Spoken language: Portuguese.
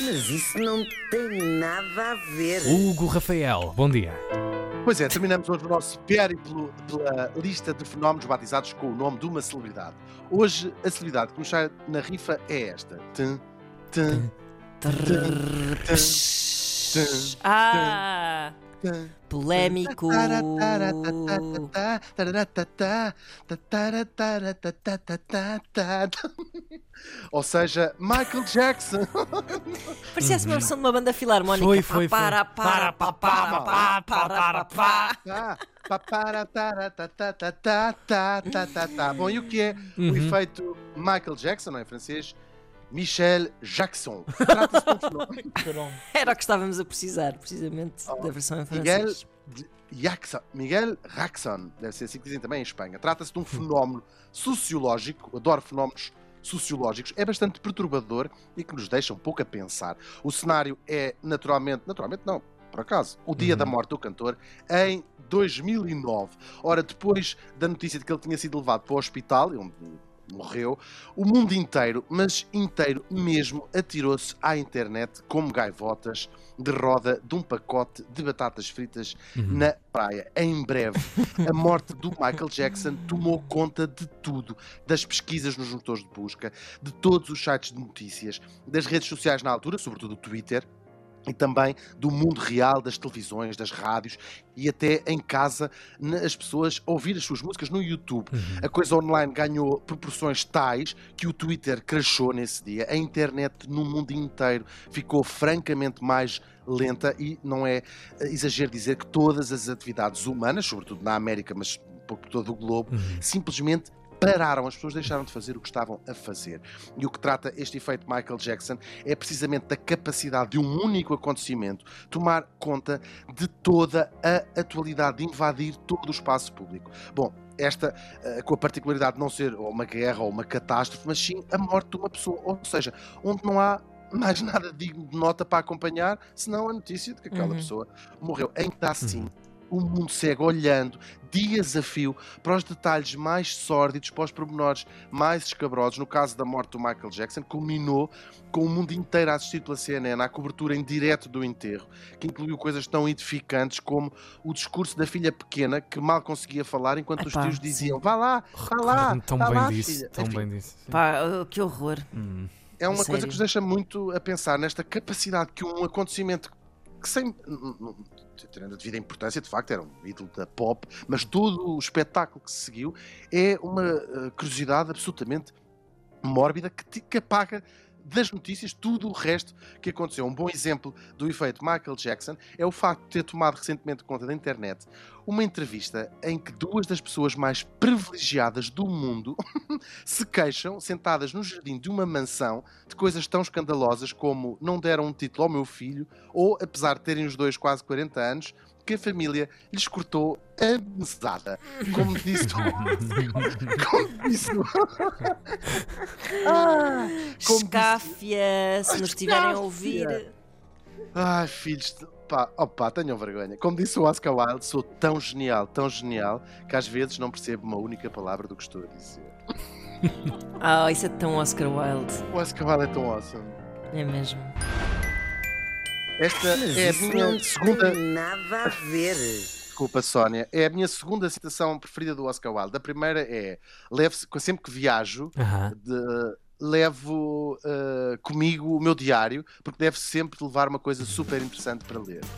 Mas isso não tem nada a ver. Hugo Rafael, bom dia. Pois é, terminamos hoje o nosso périplo pela lista de fenómenos batizados com o nome de uma celebridade. Hoje, a celebridade que nos sai na rifa é esta. Tum, tum, Ah, tum. Polémico. Ou seja, Michael Jackson. Parecia uma uhum. versão de uma banda filarmónica. Foi, foi, foi. Para, para, para, para, para, para, para. Bom, e o que é o uhum. efeito Michael Jackson, não é francês? Michel Jackson. Trata-se de um fenómeno. Era o que estávamos a precisar, precisamente, da versão em Miguel francês. de- Jackson, Miguel Jackson, deve ser assim que dizem também em Espanha. Trata-se de um fenómeno sociológico, adoro fenómenos sociológicos, é bastante perturbador e que nos deixa um pouco a pensar. O cenário é naturalmente, naturalmente não, por acaso, o dia Uhum. da morte do cantor em 2009. Ora, depois da notícia de que ele tinha sido levado para o hospital, onde morreu, o mundo inteiro, mas inteiro mesmo, atirou-se à internet como gaivotas de roda de um pacote de batatas fritas na praia. Em breve, a morte do Michael Jackson tomou conta de tudo, das pesquisas nos motores de busca, de todos os sites de notícias, das redes sociais na altura, sobretudo o Twitter, e também do mundo real, das televisões, das rádios e até em casa, as pessoas ouvir as suas músicas no YouTube. A coisa online ganhou proporções tais que o Twitter crashou nesse dia. A internet no mundo inteiro ficou francamente mais lenta e não é eh, exagero dizer que todas as atividades humanas, sobretudo na América, mas por todo o globo, simplesmente pararam, as pessoas deixaram de fazer o que estavam a fazer. E o que trata este efeito Michael Jackson é precisamente da capacidade de um único acontecimento tomar conta de toda a atualidade, de invadir todo o espaço público. Bom, esta eh, com a particularidade de não ser uma guerra ou uma catástrofe, mas sim a morte de uma pessoa, ou seja, onde não há mais nada digno de nota para acompanhar, senão a notícia de que aquela Uhum. pessoa morreu. Ainda assim, o mundo segue olhando dias a fio para os detalhes mais sórdidos, para os pormenores mais escabrosos. No caso da morte do Michael Jackson, culminou com o mundo inteiro a assistir pela CNN à cobertura em direto do enterro, que incluiu coisas tão edificantes como o discurso da filha pequena, que mal conseguia falar, enquanto os Epá, tios sim. diziam: Vá lá, vá lá, tão vá bem lá, disso, filha. tão Enfim, bem disso. Pá, oh, que horror. Hum. é uma coisa Sério? que nos deixa muito a pensar nesta capacidade que um acontecimento que sem tendo a devida importância, de facto, era um ídolo da pop, mas todo o espetáculo que se seguiu é uma eh, curiosidade absolutamente mórbida que, que apaga das notícias tudo o resto que aconteceu. Um bom exemplo do efeito Michael Jackson é o facto de ter tomado recentemente conta da internet uma entrevista em que duas das pessoas mais privilegiadas do mundo se queixam, sentadas no jardim de uma mansão, de coisas tão escandalosas como não deram um título ao meu filho, ou, apesar de terem os dois quase 40 anos, que a família lhes cortou a mesada. Como disse. como disse. ah, como disse Escáfia, se nos estiverem a ouvir. Ai, filhos, de... pá, opá, tenham vergonha. Como disse o Oscar Wilde, sou tão genial, tão genial, que às vezes não percebo uma única palavra do que estou a dizer. Ah, isso é tão Oscar Wilde. O Oscar Wilde é tão awesome. É mesmo. Esta Mas é a minha não segunda. tem nada a ver. Desculpa, Sónia. É a minha segunda citação preferida do Oscar Wilde. A primeira é: levo sempre que viajo, Aham. de- levo eh, comigo o meu diário, porque deve sempre levar uma coisa super interessante para ler.